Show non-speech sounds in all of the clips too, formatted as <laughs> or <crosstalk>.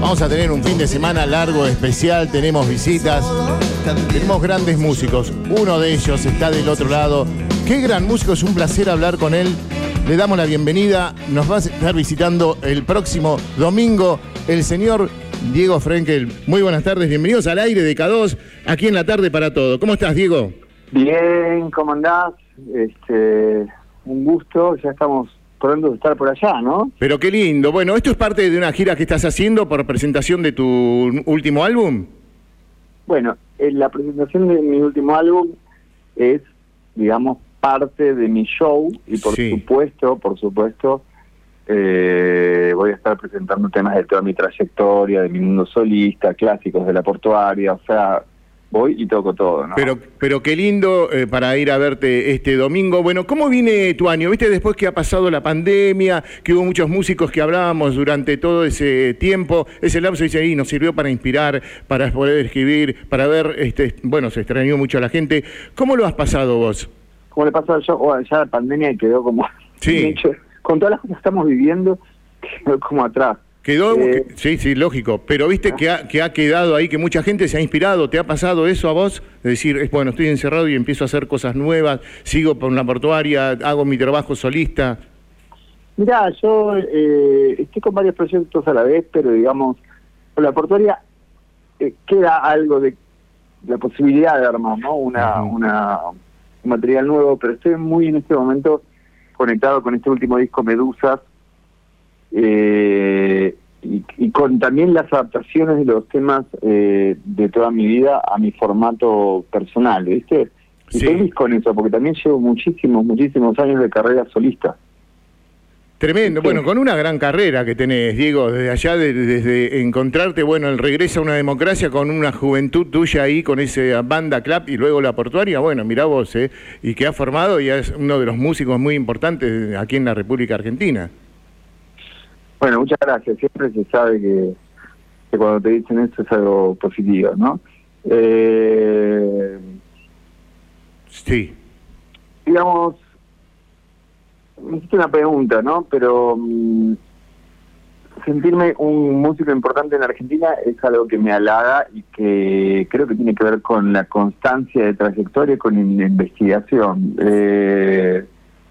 Vamos a tener un fin de semana largo, especial, tenemos visitas, tenemos grandes músicos. Uno de ellos está del otro lado. Qué gran músico, es un placer hablar con él. Le damos la bienvenida. Nos va a estar visitando el próximo domingo el señor Diego Frenkel. Muy buenas tardes, bienvenidos al aire de K2, aquí en la tarde para todo. ¿Cómo estás, Diego? Bien, ¿cómo andás? Este, un gusto, ya estamos pronto estar por allá, ¿no? Pero qué lindo. Bueno, esto es parte de una gira que estás haciendo por presentación de tu último álbum. Bueno, eh, la presentación de mi último álbum es, digamos, parte de mi show y por supuesto, por supuesto, eh, voy a estar presentando temas de toda mi trayectoria, de mi mundo solista, clásicos de la portuaria, o sea, voy y toco todo. ¿no? Pero, pero qué lindo eh, para ir a verte este domingo. Bueno, ¿cómo viene tu año? ¿Viste después que ha pasado la pandemia, que hubo muchos músicos que hablábamos durante todo ese tiempo? Ese lapso dice ahí, nos sirvió para inspirar, para poder escribir, para ver, este, bueno, se extrañó mucho a la gente. ¿Cómo lo has pasado vos? ¿Cómo le pasó yo? Oh, ya la pandemia quedó como... Sí. <laughs> con todas las cosas que estamos viviendo, quedó como atrás. Quedó, eh, sí, sí, lógico, pero viste que ha, que ha quedado ahí, que mucha gente se ha inspirado, ¿te ha pasado eso a vos? De decir, bueno, estoy encerrado y empiezo a hacer cosas nuevas, sigo por la portuaria, hago mi trabajo solista. Mirá, yo eh, estoy con varios proyectos a la vez, pero digamos, con la portuaria eh, queda algo de la posibilidad de armar, ¿no? Una, una, un material nuevo, pero estoy muy en este momento conectado con este último disco Medusas, eh, y, con también las adaptaciones de los temas eh, de toda mi vida a mi formato personal, ¿viste? Y feliz con eso, porque también llevo muchísimos, muchísimos años de carrera solista. Tremendo, bueno, con una gran carrera que tenés, Diego, desde allá, desde encontrarte, bueno, el regreso a una democracia con una juventud tuya ahí, con esa banda clap y luego la portuaria, bueno, mirá vos, ¿eh? Y que ha formado y es uno de los músicos muy importantes aquí en la República Argentina. Bueno, muchas gracias. Siempre se sabe que, cuando te dicen esto es algo positivo, ¿no? Eh, sí. Digamos, me hiciste una pregunta, ¿no? Pero mm, sentirme un músico importante en Argentina es algo que me halaga y que creo que tiene que ver con la constancia de trayectoria y con la investigación. Eh,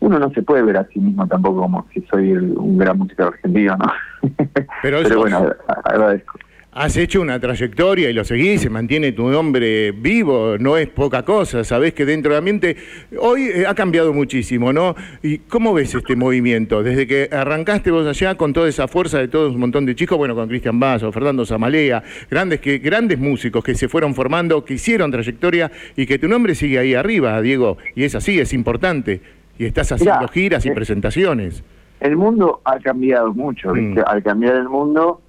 uno no se puede ver a sí mismo tampoco como si soy un gran músico argentino, ¿no? <laughs> Pero, bueno, agradezco. Has hecho una trayectoria y lo seguís, se mantiene tu nombre vivo, no es poca cosa, sabés que dentro del ambiente hoy eh, ha cambiado muchísimo, ¿no? ¿Y cómo ves este movimiento? Desde que arrancaste vos allá con toda esa fuerza de todo un montón de chicos, bueno, con Cristian Basso, Fernando Zamalea, grandes, que, grandes músicos que se fueron formando, que hicieron trayectoria y que tu nombre sigue ahí arriba, Diego, y es así, es importante. Y estás haciendo giras y eh, presentaciones. El mundo ha cambiado mucho, mm. Al cambiar el mundo,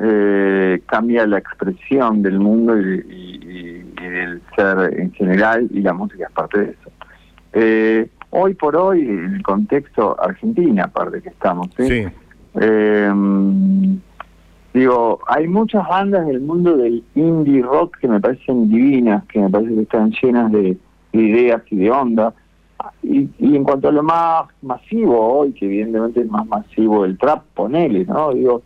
eh, cambia la expresión del mundo y, del ser en general, y la música es parte de eso. Eh, hoy por hoy, el contexto Argentina, aparte que estamos, ¿sí? digo, hay muchas bandas del mundo del indie rock que me parecen divinas, que me parecen que están llenas de ideas y de onda y, en cuanto a lo más masivo hoy, que evidentemente es más masivo el trap, ponele, ¿no? Digo,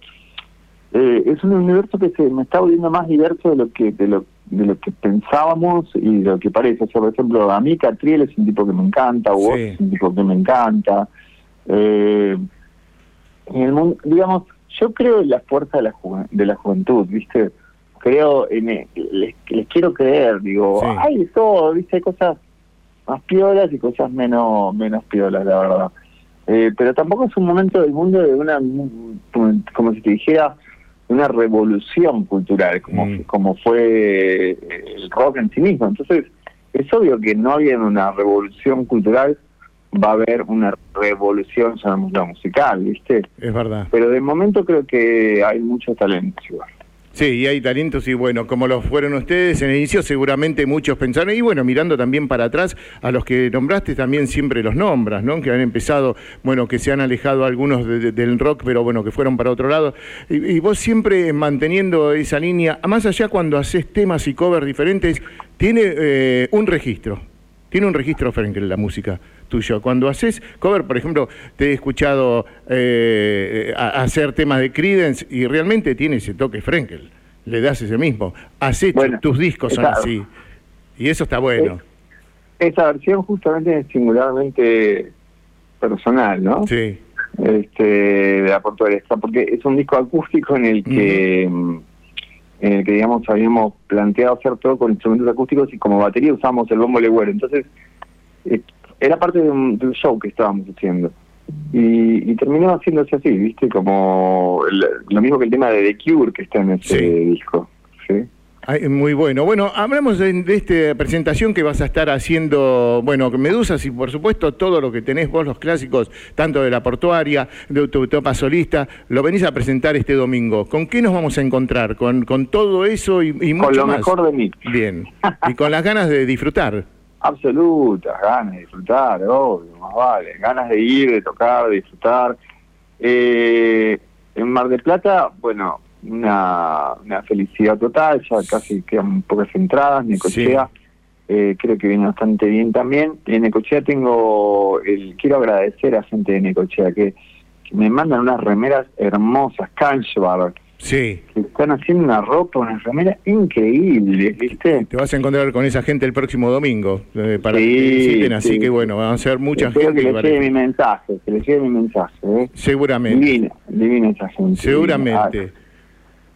eh, es un universo que se me está volviendo más diverso de lo que de lo, de lo que pensábamos y de lo que parece. O sea, por ejemplo, a mí Catriel es un tipo que me encanta, vos es un tipo que me encanta. Eh, en el mundo, digamos, yo creo en la fuerza de la, de la juventud, ¿viste? Creo en... Les, les quiero creer, digo, hay todo, ¿viste? Hay cosas más piolas y cosas menos menos piolas, la verdad. Eh, pero tampoco es un momento del mundo de una, como si te dijera, una revolución cultural, como, mm. como fue el rock en sí mismo. Entonces, es obvio que no había una revolución cultural, va a haber una revolución, la musical, ¿viste? Es verdad. Pero de momento creo que hay mucho talento igual. Sí, y hay talentos y bueno, como lo fueron ustedes en el inicio, seguramente muchos pensaron, y bueno, mirando también para atrás, a los que nombraste también siempre los nombras, ¿no? Que han empezado, bueno, que se han alejado algunos del rock, pero bueno, que fueron para otro lado. Y, vos siempre manteniendo esa línea, más allá cuando haces temas y covers diferentes, tiene eh, un registro tiene un registro Frenkel la música tuyo. Cuando haces cover, por ejemplo, te he escuchado eh, hacer temas de Creedence y realmente tiene ese toque Frenkel. Le das ese mismo. Has hecho, tus discos son así. Y eso está bueno. Esa versión justamente es singularmente personal, ¿no? Sí. Este, de la portuaria, porque es un disco acústico en el que... en el que digamos habíamos planteado hacer todo con instrumentos acústicos y como batería usamos el bombo legüero. Entonces, eh, era parte de un, show que estábamos haciendo. Y, terminó haciéndose así, ¿viste? Como lo mismo que el tema de The Cure que está en ese disco. ¿sí? muy bueno. Bueno, hablamos de, esta presentación que vas a estar haciendo, bueno, Medusas y por supuesto todo lo que tenés vos, los clásicos, tanto de la portuaria, de tu topa solista, lo venís a presentar este domingo. ¿Con qué nos vamos a encontrar? ¿Con, con todo eso y, y mucho Con lo más? mejor de mí. Bien. y con las ganas de disfrutar. Absolutas, ganas de disfrutar, obvio, más vale. Ganas de ir, de tocar, de disfrutar. Eh, en Mar del Plata, bueno, una, una felicidad total, ya casi quedan pocas entradas, Necochea eh, creo que viene bastante bien también. En Necochea tengo, el quiero agradecer a gente de Necochea que, me mandan unas remeras hermosas, Kanshbar, Sí. Que están haciendo una ropa, una remera increíble, ¿viste? Te vas a encontrar con esa gente el próximo domingo eh, para que te visiten, así que bueno, van a ser mucha gente. que le llegue mi mensaje, que le llegue mi mensaje. ¿eh? Seguramente. Divina, divina esa gente. Seguramente.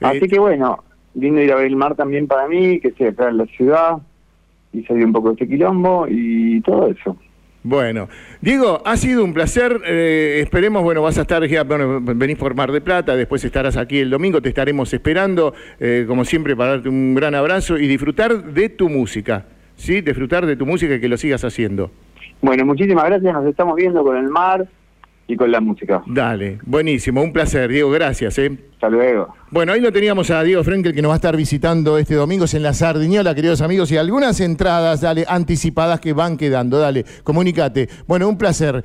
Así que bueno, lindo ir a ver el mar también para mí, que estoy acá en la ciudad y salir un poco de este quilombo y todo eso. Bueno, Diego, ha sido un placer. Eh, esperemos, bueno, vas a estar, ya, bueno, venís por Mar de Plata, después estarás aquí el domingo, te estaremos esperando, eh, como siempre, para darte un gran abrazo y disfrutar de tu música, ¿sí? Disfrutar de tu música y que lo sigas haciendo. Bueno, muchísimas gracias, nos estamos viendo con el mar y con la música. Dale, buenísimo, un placer, Diego, gracias. ¿eh? Hasta luego. Bueno, ahí lo teníamos a Diego Frenkel que nos va a estar visitando este domingo en la Sardiñola, queridos amigos, y algunas entradas, dale, anticipadas que van quedando, dale, comunícate. Bueno, un placer.